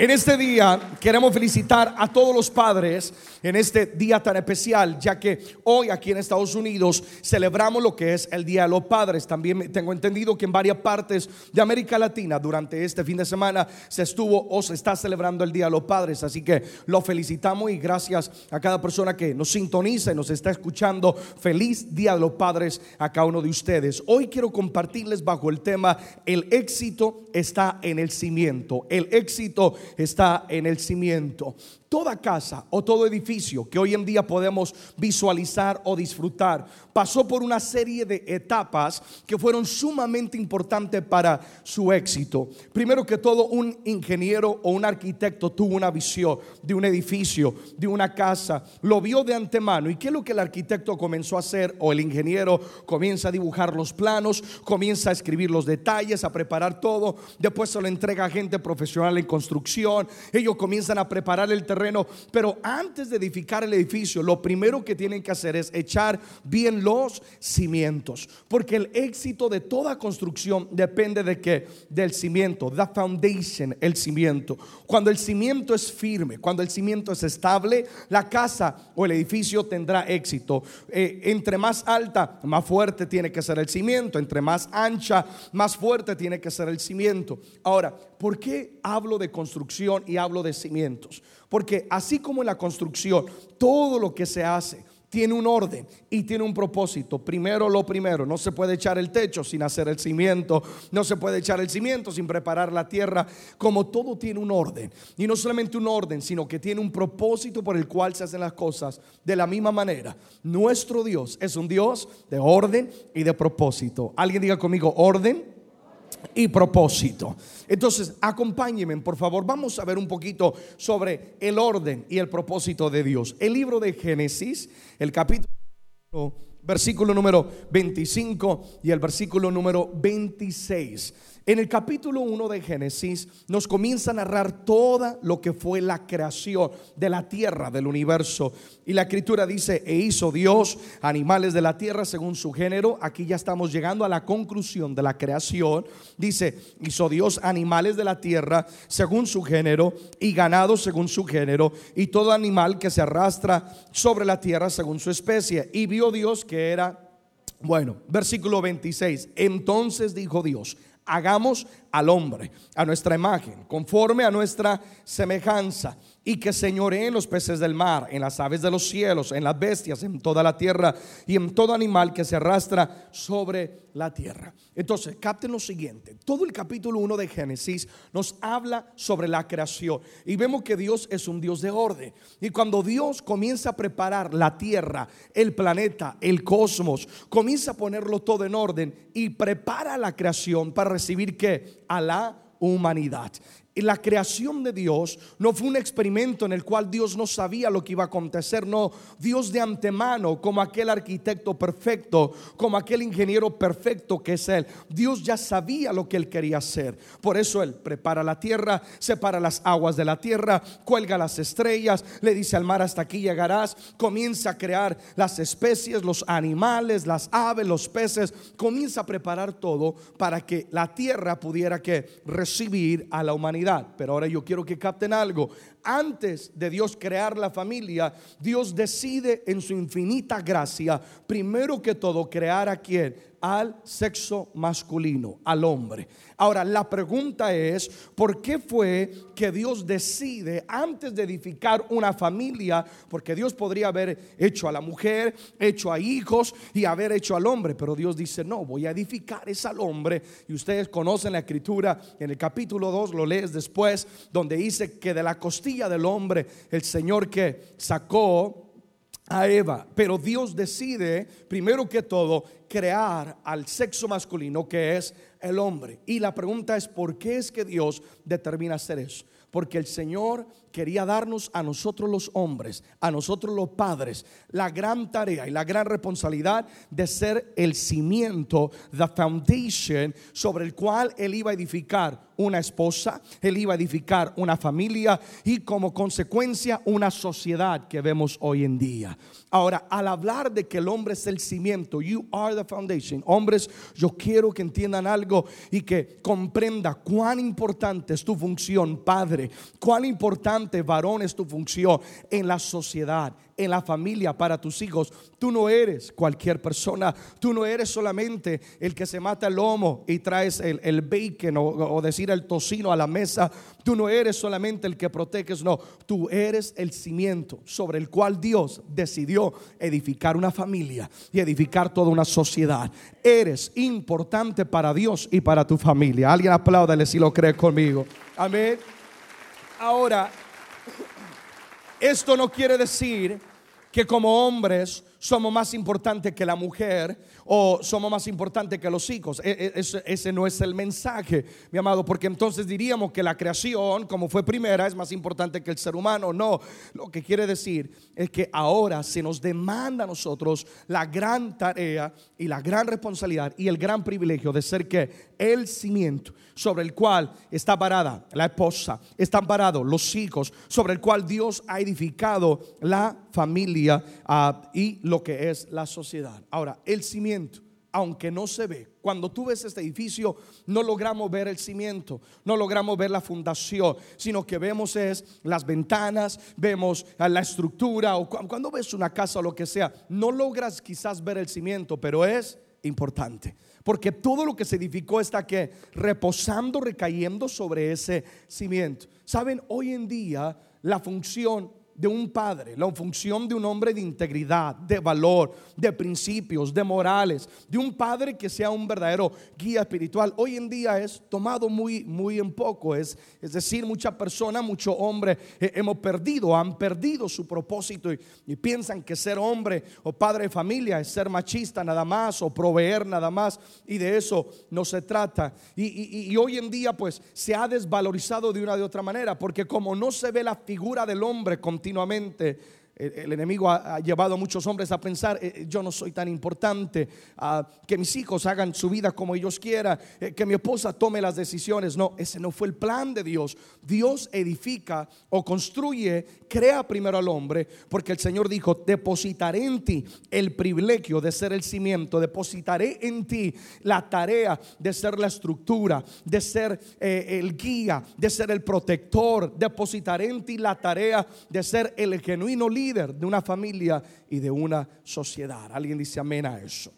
En este día queremos felicitar a todos los padres en este día tan especial, ya que hoy aquí en Estados Unidos celebramos lo que es el Día de los Padres. También tengo entendido que en varias partes de América Latina durante este fin de semana se estuvo o se está celebrando el Día de los Padres. Así que lo felicitamos y gracias a cada persona que nos sintoniza y nos está escuchando. Feliz Día de los Padres a cada uno de ustedes. Hoy quiero compartirles bajo el tema El éxito está en el cimiento. El éxito está en el cimiento. Toda casa o todo edificio que hoy en día podemos visualizar o disfrutar pasó por una serie de etapas que fueron sumamente importantes para su éxito. Primero que todo, un ingeniero o un arquitecto tuvo una visión de un edificio, de una casa, lo vio de antemano. ¿Y qué es lo que el arquitecto comenzó a hacer o el ingeniero comienza a dibujar los planos, comienza a escribir los detalles, a preparar todo, después se lo entrega a gente profesional en construcción, ellos comienzan a preparar el terreno pero antes de edificar el edificio, lo primero que tienen que hacer es echar bien los cimientos, porque el éxito de toda construcción depende de que del cimiento, the foundation, el cimiento. Cuando el cimiento es firme, cuando el cimiento es estable, la casa o el edificio tendrá éxito. Eh, entre más alta, más fuerte tiene que ser el cimiento, entre más ancha, más fuerte tiene que ser el cimiento. Ahora, ¿por qué hablo de construcción y hablo de cimientos? Porque así como en la construcción, todo lo que se hace tiene un orden y tiene un propósito. Primero lo primero, no se puede echar el techo sin hacer el cimiento, no se puede echar el cimiento sin preparar la tierra, como todo tiene un orden. Y no solamente un orden, sino que tiene un propósito por el cual se hacen las cosas de la misma manera. Nuestro Dios es un Dios de orden y de propósito. Alguien diga conmigo, orden y propósito. Entonces, acompáñenme, por favor. Vamos a ver un poquito sobre el orden y el propósito de Dios. El libro de Génesis, el capítulo, versículo número 25 y el versículo número 26. En el capítulo 1 de Génesis nos comienza a narrar toda lo que fue la creación de la tierra, del universo. Y la escritura dice, e hizo Dios animales de la tierra según su género. Aquí ya estamos llegando a la conclusión de la creación. Dice, hizo Dios animales de la tierra según su género y ganado según su género y todo animal que se arrastra sobre la tierra según su especie. Y vio Dios que era... Bueno, versículo 26. Entonces dijo Dios, hagamos al hombre a nuestra imagen, conforme a nuestra semejanza y que señoree en los peces del mar, en las aves de los cielos, en las bestias, en toda la tierra y en todo animal que se arrastra sobre la tierra. Entonces, capten lo siguiente, todo el capítulo 1 de Génesis nos habla sobre la creación y vemos que Dios es un Dios de orden. Y cuando Dios comienza a preparar la tierra, el planeta, el cosmos, comienza a ponerlo todo en orden y prepara la creación para recibir que a la humanidad la creación de Dios no fue un experimento en el cual Dios no sabía lo que iba a acontecer, no, Dios de antemano, como aquel arquitecto perfecto, como aquel ingeniero perfecto que es Él, Dios ya sabía lo que Él quería hacer. Por eso Él prepara la tierra, separa las aguas de la tierra, cuelga las estrellas, le dice al mar hasta aquí llegarás, comienza a crear las especies, los animales, las aves, los peces, comienza a preparar todo para que la tierra pudiera que recibir a la humanidad. Pero ahora yo quiero que capten algo. Antes de Dios crear la familia, Dios decide en su infinita gracia, primero que todo, crear a quien al sexo masculino, al hombre. Ahora, la pregunta es, ¿por qué fue que Dios decide antes de edificar una familia? Porque Dios podría haber hecho a la mujer, hecho a hijos y haber hecho al hombre, pero Dios dice, no, voy a edificar es al hombre. Y ustedes conocen la escritura en el capítulo 2, lo lees después, donde dice que de la costilla del hombre, el Señor que sacó a Eva, pero Dios decide, primero que todo, crear al sexo masculino que es el hombre. Y la pregunta es, ¿por qué es que Dios determina hacer eso? Porque el Señor quería darnos a nosotros los hombres, a nosotros los padres, la gran tarea y la gran responsabilidad de ser el cimiento, the foundation sobre el cual Él iba a edificar una esposa, Él iba a edificar una familia y como consecuencia una sociedad que vemos hoy en día. Ahora, al hablar de que el hombre es el cimiento, you are the foundation, hombres, yo quiero que entiendan algo y que comprenda cuán importante es tu función, padre cuán importante, varón, es tu función en la sociedad, en la familia, para tus hijos. Tú no eres cualquier persona, tú no eres solamente el que se mata el lomo y traes el, bacon o, o decir el tocino a la mesa. Tú no eres solamente el que proteges, no, tú eres el cimiento sobre el cual Dios decidió edificar una familia y edificar toda una sociedad. Eres importante para Dios y para tu familia. Alguien apláudale si lo cree conmigo. Amén. Ahora, esto no quiere decir que como hombres somos más importantes que la mujer o somos más importantes que los hijos. E, e, ese, no es el mensaje, mi amado, porque entonces diríamos que la creación, como fue primera, es más importante que el ser humano. No, lo que quiere decir es que ahora se nos demanda a nosotros la gran tarea y la gran responsabilidad y el gran privilegio de ser que el cimiento sobre el cual está parada la esposa, están parados los hijos, sobre el cual Dios ha edificado la familia ah, y lo que es la sociedad. Ahora, el cimiento, aunque no se ve, cuando tú ves este edificio, no logramos ver el cimiento, no logramos ver la fundación, sino que vemos es las ventanas, vemos la estructura, o cuando ves una casa o lo que sea, no logras quizás ver el cimiento, pero es importante. Porque todo lo que se edificó está que reposando, recayendo sobre ese cimiento. Saben, hoy en día la función de un padre, la función de un hombre de integridad, de valor, de principios, de morales, de un padre que sea un verdadero guía espiritual, hoy en día es tomado muy, muy en poco. Es, es decir, mucha persona, mucho hombre eh, hemos perdido, han perdido su propósito y, piensan que ser hombre o padre de familia es ser machista nada más o proveer nada más y de eso no se trata. Y, y hoy en día pues se ha desvalorizado de una de otra manera porque como no se ve la figura del hombre continuamente, continuamente el, enemigo ha, llevado a muchos hombres a pensar, eh, eh, yo no soy tan importante, que mis hijos hagan su vida como ellos quieran, eh, que mi esposa tome las decisiones. No, ese no fue el plan de Dios. Dios edifica o construye, crea primero al hombre, porque el Señor dijo, depositaré en ti el privilegio de ser el cimiento, depositaré en ti la tarea de ser la estructura, de ser el guía, de ser el protector, depositaré en ti la tarea de ser el genuino líder de una familia y de una sociedad. Alguien dice amén a eso.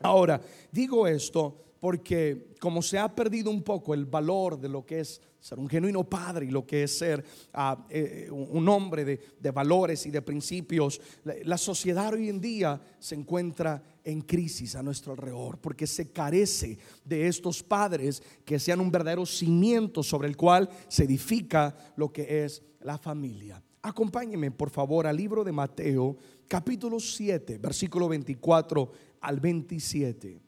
Ahora, digo esto porque como se ha perdido un poco el valor de lo que es ser un genuino padre y lo que es ser ah, eh, un hombre de, de, valores y de principios, la sociedad hoy en día se encuentra en crisis a nuestro alrededor porque se carece de estos padres que sean un verdadero cimiento sobre el cual se edifica lo que es la familia. Acompáñenme por favor al libro de Mateo, capítulo 7, versículo 24 al 27.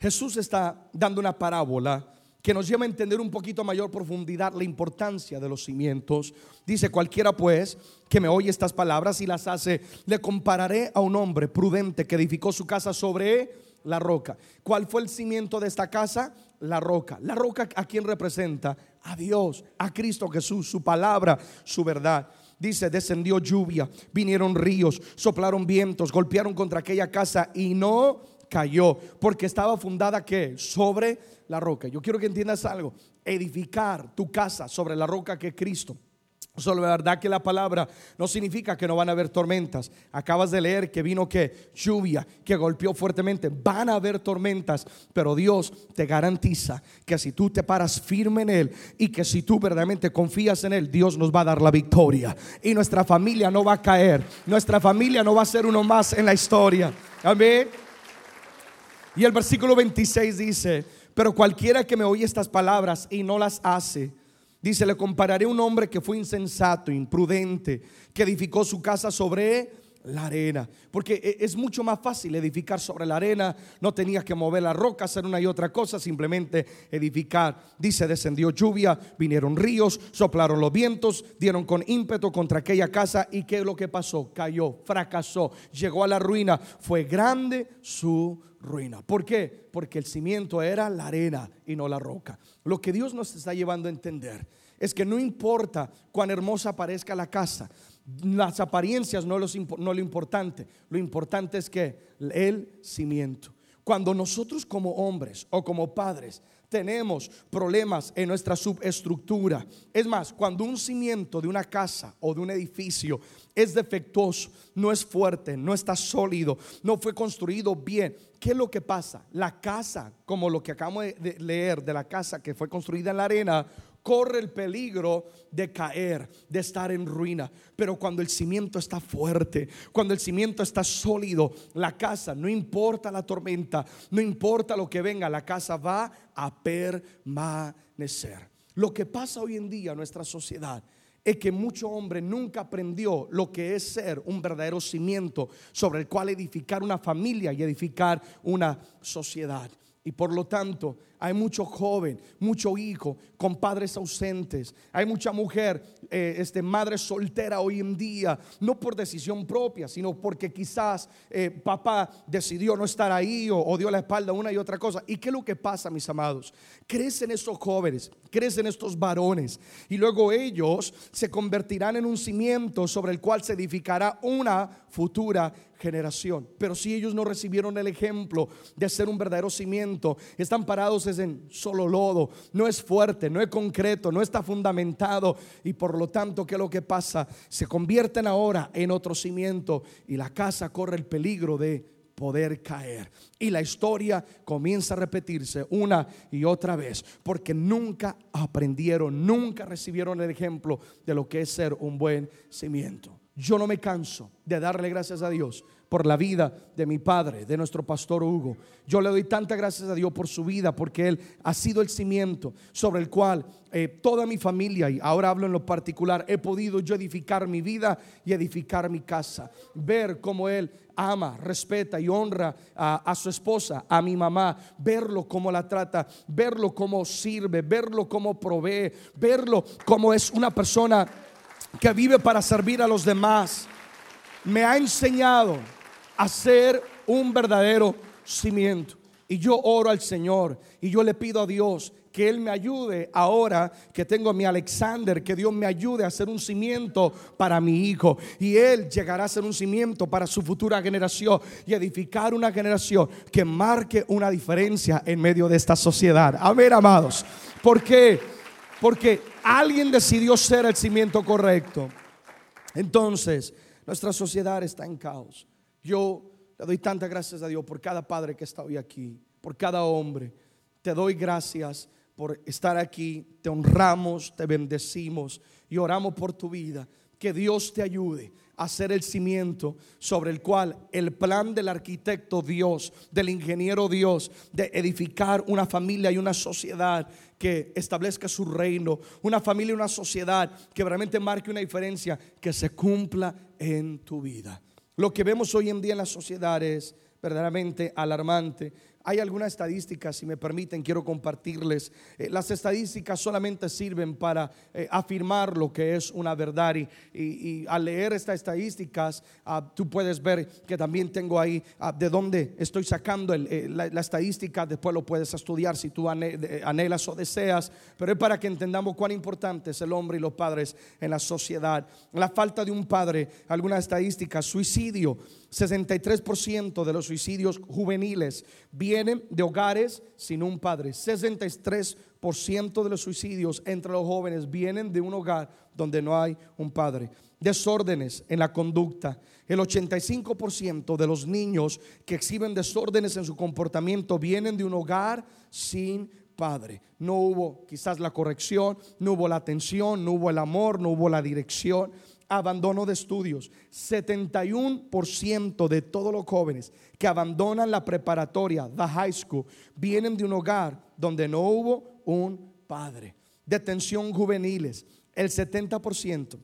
Jesús está dando una parábola que nos lleva a entender un poquito mayor profundidad la importancia de los cimientos. Dice, cualquiera pues que me oye estas palabras y las hace, le compararé a un hombre prudente que edificó su casa sobre la roca. ¿Cuál fue el cimiento de esta casa? La roca. La roca a quién representa? a Dios, a Cristo Jesús, su palabra, su verdad. Dice, descendió lluvia, vinieron ríos, soplaron vientos, golpearon contra aquella casa y no cayó, porque estaba fundada que sobre la roca. Yo quiero que entiendas algo, edificar tu casa sobre la roca que es Cristo Solo la verdad que la palabra no significa que no van a haber tormentas. Acabas de leer que vino que lluvia, que golpeó fuertemente. Van a haber tormentas, pero Dios te garantiza que si tú te paras firme en Él y que si tú verdaderamente confías en Él, Dios nos va a dar la victoria. Y nuestra familia no va a caer. Nuestra familia no va a ser uno más en la historia. Amén. Y el versículo 26 dice, pero cualquiera que me oye estas palabras y no las hace, Dice, le compararé a un hombre que fue insensato, imprudente, que edificó su casa sobre la arena. Porque e, es mucho más fácil edificar sobre la arena. No tenías que mover la roca, hacer una y otra cosa, simplemente edificar. Dice, descendió lluvia, vinieron ríos, soplaron los vientos, dieron con ímpetu contra aquella casa. ¿Y qué es lo que pasó? Cayó, fracasó, llegó a la ruina. Fue grande su ruina. ¿Por qué? Porque el cimiento era la arena y no la roca. Lo que Dios nos está llevando a entender es que no importa cuán hermosa parezca la casa, las apariencias no, es lo importante, lo importante es que el cimiento. Cuando nosotros como hombres o como padres tenemos problemas en nuestra subestructura. Es más, cuando un cimiento de una casa o de un edificio es defectuoso, no es fuerte, no está sólido, no fue construido bien, ¿qué es lo que pasa? La casa, como lo que acabamos de leer de la casa que fue construida en la arena, corre el peligro de caer, de estar en ruina. Pero cuando el cimiento está fuerte, cuando el cimiento está sólido, la casa, no importa la tormenta, no importa lo que venga, la casa va a permanecer. Lo que pasa hoy en día en nuestra sociedad es que mucho hombre nunca aprendió lo que es ser un verdadero cimiento sobre el cual edificar una familia y edificar una sociedad. Y por lo tanto, hay mucho joven, mucho hijo con padres ausentes. Hay mucha mujer, eh, este, madre soltera hoy en día, no por decisión propia, sino porque quizás eh, papá decidió no estar ahí o, dio la espalda una y otra cosa. ¿Y qué es lo que pasa, mis amados? Crecen estos jóvenes, crecen estos varones y luego ellos se convertirán en un cimiento sobre el cual se edificará una futura generación. Pero si ellos no recibieron el ejemplo de ser un verdadero cimiento, están parados en solo lodo, no es fuerte, no es concreto, no está fundamentado y por lo tanto, ¿qué es lo que pasa? Se convierten ahora en otro cimiento y la casa corre el peligro de poder caer. Y la historia comienza a repetirse una y otra vez, porque nunca aprendieron, nunca recibieron el ejemplo de lo que es ser un buen cimiento. Yo no me canso de darle gracias a Dios por la vida de mi padre, de nuestro pastor Hugo. Yo le doy tantas gracias a Dios por su vida, porque él ha sido el cimiento sobre el cual eh, toda mi familia, y ahora hablo en lo particular, he podido yo edificar mi vida y edificar mi casa. Ver cómo él ama, respeta y honra a, a, su esposa, a mi mamá, verlo cómo la trata, verlo cómo sirve, verlo cómo provee, verlo cómo es una persona que vive para servir a los demás. Me ha enseñado hacer un verdadero cimiento. Y yo oro al Señor y yo le pido a Dios que Él me ayude ahora que tengo a mi Alexander, que Dios me ayude a hacer un cimiento para mi hijo. Y Él llegará a ser un cimiento para su futura generación y edificar una generación que marque una diferencia en medio de esta sociedad. Amén, amados. ¿Por qué? Porque alguien decidió ser el cimiento correcto. Entonces, nuestra sociedad está en caos. Yo le doy tantas gracias a Dios por cada padre que está hoy aquí, por cada hombre. Te doy gracias por estar aquí, te honramos, te bendecimos y oramos por tu vida. Que Dios te ayude a ser el cimiento sobre el cual el plan del arquitecto Dios, del ingeniero Dios, de edificar una familia y una sociedad que establezca su reino, una familia y una sociedad que realmente marque una diferencia, que se cumpla en tu vida. Lo que vemos hoy en día en la sociedad es verdaderamente alarmante. Hay algunas estadísticas, si me permiten, quiero compartirles. Eh, las estadísticas solamente sirven para eh, afirmar lo que es una verdad y, al leer estas estadísticas, ah, tú puedes ver que también tengo ahí ah, de dónde estoy sacando eh, la, estadística, después lo puedes estudiar si tú anhelas o deseas, pero es para que entendamos cuán importante es el hombre y los padres en la sociedad. La falta de un padre, algunas estadísticas, suicidio. 63% de los suicidios juveniles vienen de hogares sin un padre. 63% de los suicidios entre los jóvenes vienen de un hogar donde no hay un padre. Desórdenes en la conducta. El 85% de los niños que exhiben desórdenes en su comportamiento vienen de un hogar sin padre. No hubo quizás la corrección, no hubo la atención, no hubo el amor, no hubo la dirección abandono de estudios. 71% de todos los jóvenes que abandonan la preparatoria, the high school, vienen de un hogar donde no hubo un padre. Detención juveniles. El 70%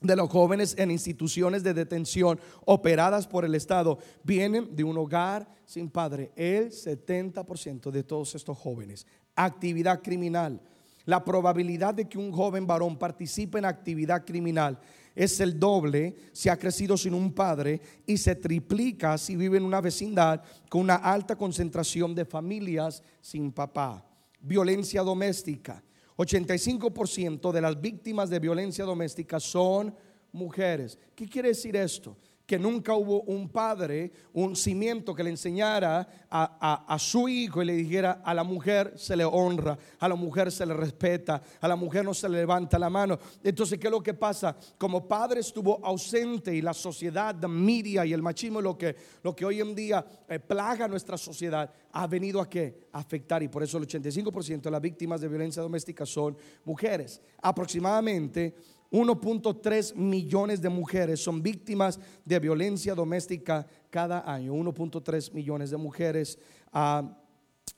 de los jóvenes en instituciones de detención operadas por el Estado vienen de un hogar sin padre. El 70% de todos estos jóvenes. Actividad criminal. La probabilidad de que un joven varón participe en actividad criminal es el doble si ha crecido sin un padre y se triplica si vive en una vecindad con una alta concentración de familias sin papá. Violencia doméstica. 85% de las víctimas de violencia doméstica son mujeres. ¿Qué quiere decir esto? Que nunca hubo un padre, un cimiento que le enseñara a, a, su hijo y le dijera a la mujer se le honra, a la mujer se le respeta, a la mujer no se le levanta la mano. Entonces, ¿qué es lo que pasa? Como padre estuvo ausente y la sociedad, la media y el machismo, lo que, lo que hoy en día eh, plaga nuestra sociedad, ha venido a qué? afectar y por eso el 85% de las víctimas de violencia doméstica son mujeres. Aproximadamente 1.3 millones de mujeres son víctimas de violencia doméstica cada año. 1.3 millones de mujeres. a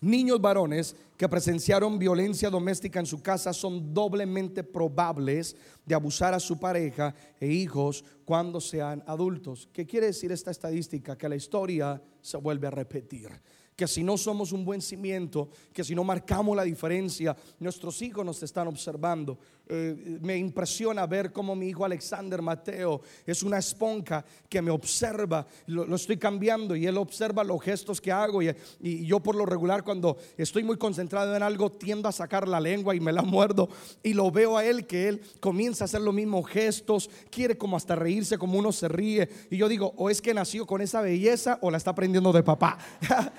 niños varones que presenciaron violencia doméstica en su casa son doblemente probables de abusar a su pareja e hijos cuando sean adultos. ¿Qué quiere decir esta estadística? Que la historia se vuelve a repetir que si no somos un buen cimiento, que si no marcamos la diferencia, nuestros hijos nos están observando. Eh, me impresiona ver cómo mi hijo Alexander Mateo es una esponja que me observa, lo, estoy cambiando y él observa los gestos que hago y, y, yo por lo regular cuando estoy muy concentrado en algo tiendo a sacar la lengua y me la muerdo y lo veo a él que él comienza a hacer los mismos gestos, quiere como hasta reírse como uno se ríe y yo digo, o es que nació con esa belleza o la está aprendiendo de papá.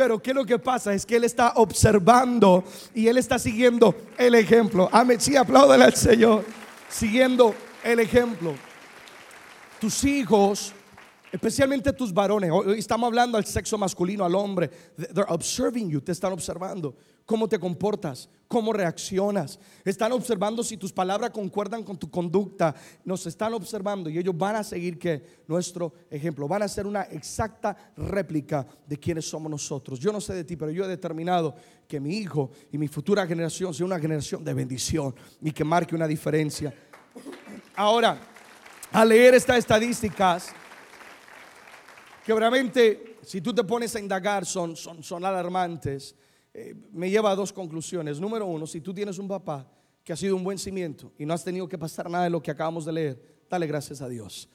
Pero ¿qué es lo que pasa? Es que Él está observando y Él está siguiendo el ejemplo. Amén. Sí, apláudale al Señor. Siguiendo el ejemplo. Tus hijos, especialmente tus varones, hoy estamos hablando al sexo masculino, al hombre. They're observing you, te están observando cómo te comportas, cómo reaccionas. Están observando si tus palabras concuerdan con tu conducta. Nos están observando y ellos van a seguir que nuestro ejemplo, van a ser una exacta réplica de quienes somos nosotros. Yo no sé de ti, pero yo he determinado que mi hijo y mi futura generación sea una generación de bendición y que marque una diferencia. Ahora, al leer estas estadísticas, que obviamente si tú te pones a indagar son alarmantes. Eh, me lleva a dos conclusiones. Número uno, si tú tienes un papá que ha sido un buen cimiento y no has tenido que pasar nada de lo que acabamos de leer, dale gracias a Dios.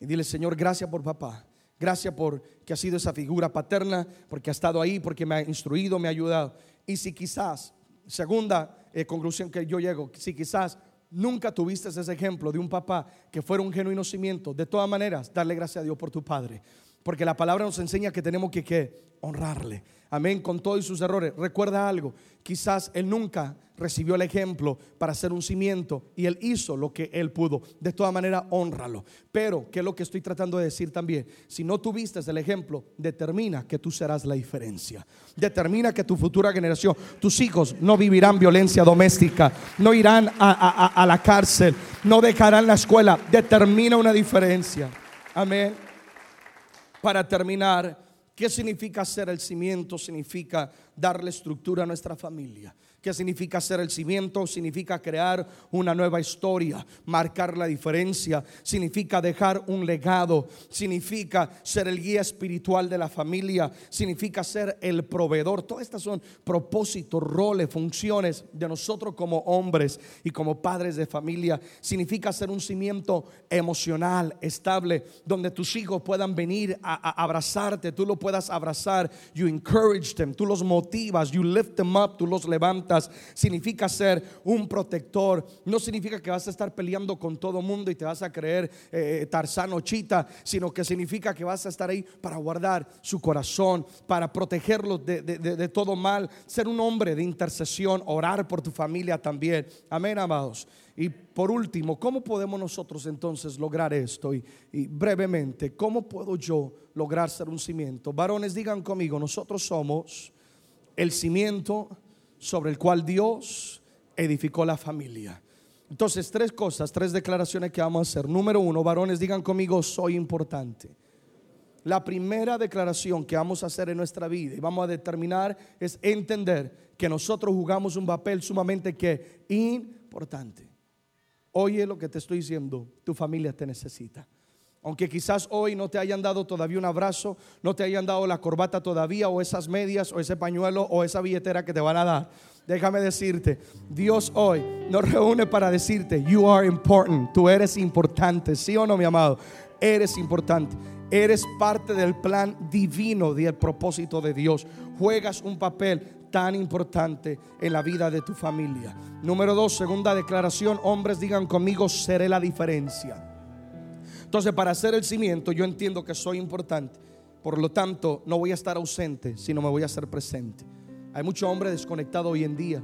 Y dile, Señor, gracias por papá. Gracias por que ha sido esa figura paterna, porque ha estado ahí, porque me ha instruido, me ha ayudado. Y si quizás, segunda eh, conclusión que yo llego, si quizás nunca tuviste ese ejemplo de un papá que fuera un genuino cimiento, de todas maneras, darle gracias a Dios por tu padre. Porque la palabra nos enseña que tenemos que, honrarle. Amén, con todos sus errores. Recuerda algo, quizás él nunca recibió el ejemplo para ser un cimiento y él hizo lo que él pudo. De toda manera, honralo. Pero, ¿qué es lo que estoy tratando de decir también? Si no tuviste el ejemplo, determina que tú serás la diferencia. Determina que tu futura generación, tus hijos no vivirán violencia doméstica, no irán a la cárcel, no dejarán la escuela. Determina una diferencia. Amén. Para terminar, ¿qué significa ser el cimiento? Significa darle estructura a nuestra familia. ¿Qué significa ser el cimiento? Significa crear una nueva historia, marcar la diferencia, significa dejar un legado, significa ser el guía espiritual de la familia, significa ser el proveedor. Todas estas son propósitos, roles, funciones de nosotros como hombres y como padres de familia. Significa ser un cimiento emocional, estable, donde tus hijos puedan venir a, abrazarte, tú lo puedas abrazar, you encourage them, tú los motivas, you lift them up, tú los levantas significa ser un protector. No significa que vas a estar peleando con todo mundo y te vas a creer eh, Tarzán o Chita, sino que significa que vas a estar ahí para guardar su corazón, para protegerlo de, de todo mal, ser un hombre de intercesión, orar por tu familia también. Amén, amados. Y por último, ¿cómo podemos nosotros entonces lograr esto? Y, y, brevemente, ¿cómo puedo yo lograr ser un cimiento? Varones, digan conmigo, nosotros somos el cimiento sobre el cual Dios edificó la familia. Entonces, tres cosas, tres declaraciones que vamos a hacer. Número uno, varones, digan conmigo, soy importante. La primera declaración que vamos a hacer en nuestra vida y vamos a determinar es entender que nosotros jugamos un papel sumamente que importante. Oye lo que te estoy diciendo, tu familia te necesita. Aunque quizás hoy no te hayan dado todavía un abrazo, no te hayan dado la corbata todavía, o esas medias, o ese pañuelo, o esa billetera que te van a dar. Déjame decirte, Dios hoy nos reúne para decirte, you are important, tú eres importante, sí o no, mi amado, eres importante. Eres parte del plan divino del propósito de Dios. Juegas un papel tan importante en la vida de tu familia. Número dos, segunda declaración, hombres digan conmigo, seré la diferencia Entonces, para hacer el cimiento, yo entiendo que soy importante. Por lo tanto, no voy a estar ausente, sino me voy a hacer presente. Hay mucho hombre desconectado hoy en día.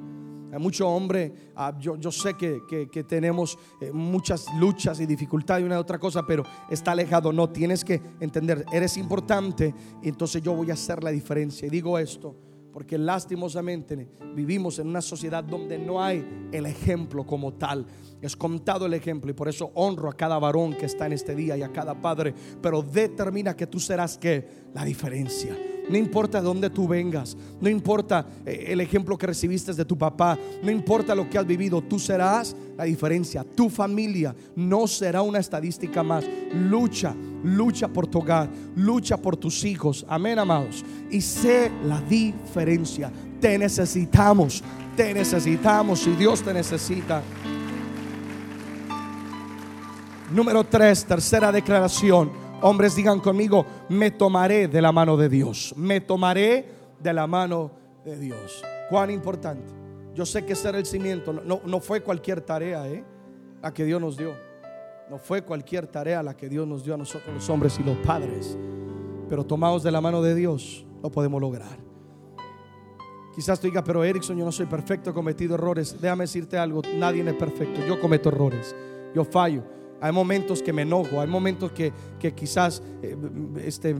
Hay mucho hombre, ah, yo, yo, sé que, que, tenemos eh, muchas luchas y dificultades y una y otra cosa, pero está alejado. No, tienes que entender, eres importante y entonces yo voy a hacer la diferencia. Y digo esto porque lastimosamente vivimos en una sociedad donde no hay el ejemplo como tal. Es contado el ejemplo y por eso honro a cada varón que está en este día y a cada padre, pero determina que tú serás que la diferencia. No importa de dónde tú vengas, no importa eh, el ejemplo que recibiste de tu papá, no importa lo que has vivido, tú serás la diferencia. Tu familia no será una estadística más. Lucha, lucha por tu hogar, lucha por tus hijos. Amén, amados. Y sé la diferencia. Te necesitamos, te necesitamos y Dios te necesita. Número tres, tercera declaración Hombres digan conmigo, me tomaré de la mano de Dios. Me tomaré de la mano de Dios. Cuán importante. Yo sé que ser el cimiento no, no fue cualquier tarea ¿eh? la que Dios nos dio. No fue cualquier tarea la que Dios nos dio a nosotros los hombres y los padres. Pero tomados de la mano de Dios, lo podemos lograr. Quizás tú digas, pero Erickson, yo no soy perfecto, he cometido errores. Déjame decirte algo, nadie es perfecto. Yo cometo errores, yo fallo. Hay momentos que me enojo, hay momentos que, quizás eh, este,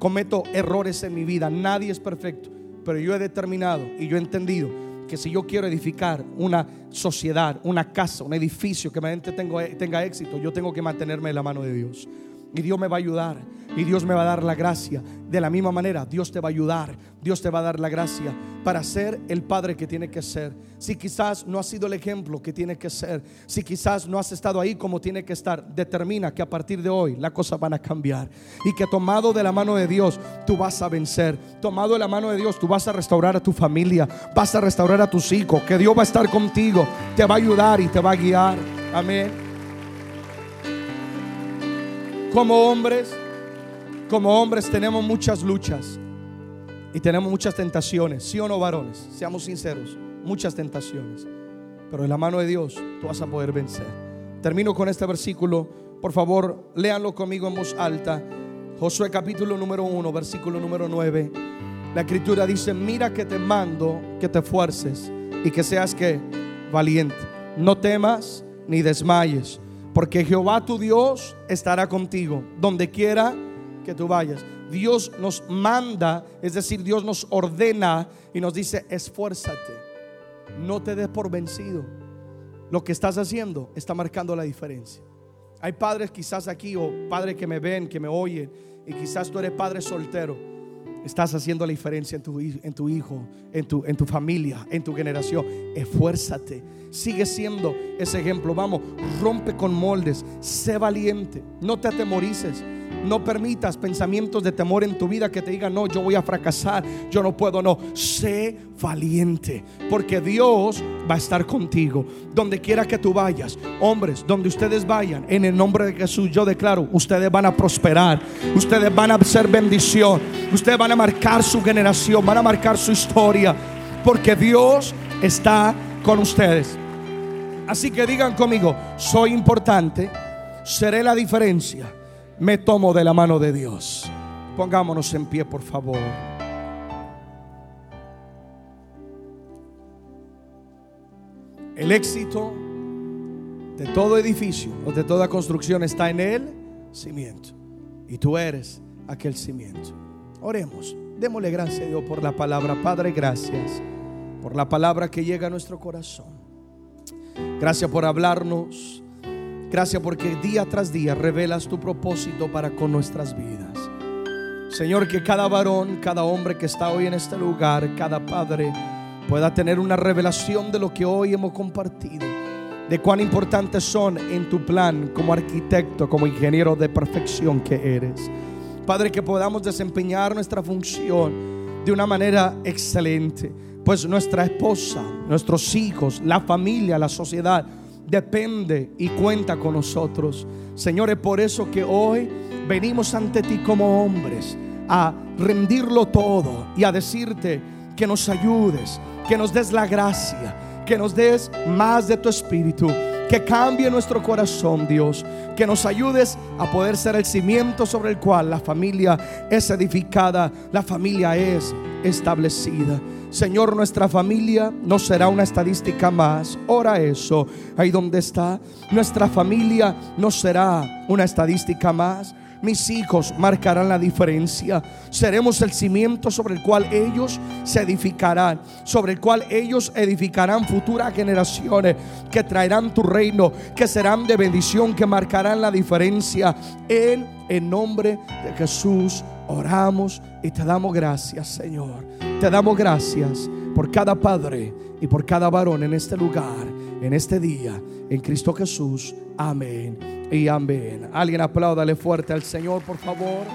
cometo errores en mi vida. Nadie es perfecto, pero yo he determinado y yo he entendido que si yo quiero edificar una sociedad, una casa, un edificio que realmente tenga éxito, yo tengo que mantenerme en la mano de Dios. Y Dios me va a ayudar. Y Dios me va a dar la gracia. De la misma manera, Dios te va a ayudar. Dios te va a dar la gracia para ser el padre que tiene que ser. Si quizás no has sido el ejemplo que tiene que ser. Si quizás no has estado ahí como tiene que estar. Determina que a partir de hoy las cosas van a cambiar. Y que tomado de la mano de Dios, tú vas a vencer. Tomado de la mano de Dios, tú vas a restaurar a tu familia. Vas a restaurar a tus hijos. Que Dios va a estar contigo. Te va a ayudar y te va a guiar. Amén como hombres, como hombres tenemos muchas luchas y tenemos muchas tentaciones, sí o no varones, seamos sinceros, muchas tentaciones. Pero en la mano de Dios tú vas a poder vencer. Termino con este versículo, por favor, léanlo conmigo en voz alta. Josué capítulo número 1, versículo número 9. La escritura dice, mira que te mando que te fuerces y que seas que valiente. No temas ni desmayes porque Jehová tu Dios estará contigo donde quiera que tú vayas. Dios nos manda, es decir, Dios nos ordena y nos dice, esfuérzate, no te des por vencido. Lo que estás haciendo está marcando la diferencia. Hay padres quizás aquí o padres que me ven, que me oyen, y quizás tú eres padre soltero Estás haciendo la diferencia en tu, en tu hijo, en tu, en tu familia, en tu generación. Esfuérzate. Sigue siendo ese ejemplo. Vamos, rompe con moldes. Sé valiente. No te atemorices. No permitas pensamientos de temor en tu vida que te digan, no, yo voy a fracasar, yo no puedo, no. Sé valiente, porque Dios va a estar contigo. Donde quiera que tú vayas, hombres, donde ustedes vayan, en el nombre de Jesús, yo declaro, ustedes van a prosperar, ustedes van a ser bendición, ustedes van a marcar su generación, van a marcar su historia, porque Dios está con ustedes. Así que digan conmigo, soy importante, seré la diferencia me tomo de la mano de Dios. Pongámonos en pie, por favor. El éxito de todo edificio o de toda construcción está en el cimiento. Y tú eres aquel cimiento. Oremos. Démosle gracias a Dios por la palabra. Padre, gracias por la palabra que llega a nuestro corazón. Gracias por hablarnos Gracias porque día tras día revelas tu propósito para con nuestras vidas. Señor, que cada varón, cada hombre que está hoy en este lugar, cada padre pueda tener una revelación de lo que hoy hemos compartido, de cuán importantes son en tu plan como arquitecto, como ingeniero de perfección que eres. Padre, que podamos desempeñar nuestra función de una manera excelente, pues nuestra esposa, nuestros hijos, la familia, la sociedad, depende y cuenta con nosotros. Señores, por eso que hoy venimos ante ti como hombres a rendirlo todo y a decirte que nos ayudes, que nos des la gracia, que nos des más de tu espíritu que cambie nuestro corazón, Dios. Que nos ayudes a poder ser el cimiento sobre el cual la familia es edificada, la familia es establecida. Señor, nuestra familia no será una estadística más. Ora eso, ahí donde está. Nuestra familia no será una estadística más. Mis hijos marcarán la diferencia. Seremos el cimiento sobre el cual ellos se edificarán, sobre el cual ellos edificarán futuras generaciones que traerán tu reino, que serán de bendición, que marcarán la diferencia. En el nombre de Jesús oramos y te damos gracias, Señor. Te damos gracias por cada padre y por cada varón en este lugar, en este día, en Cristo Jesús. Amén y amén. Alguien apláudale fuerte al Señor, por favor.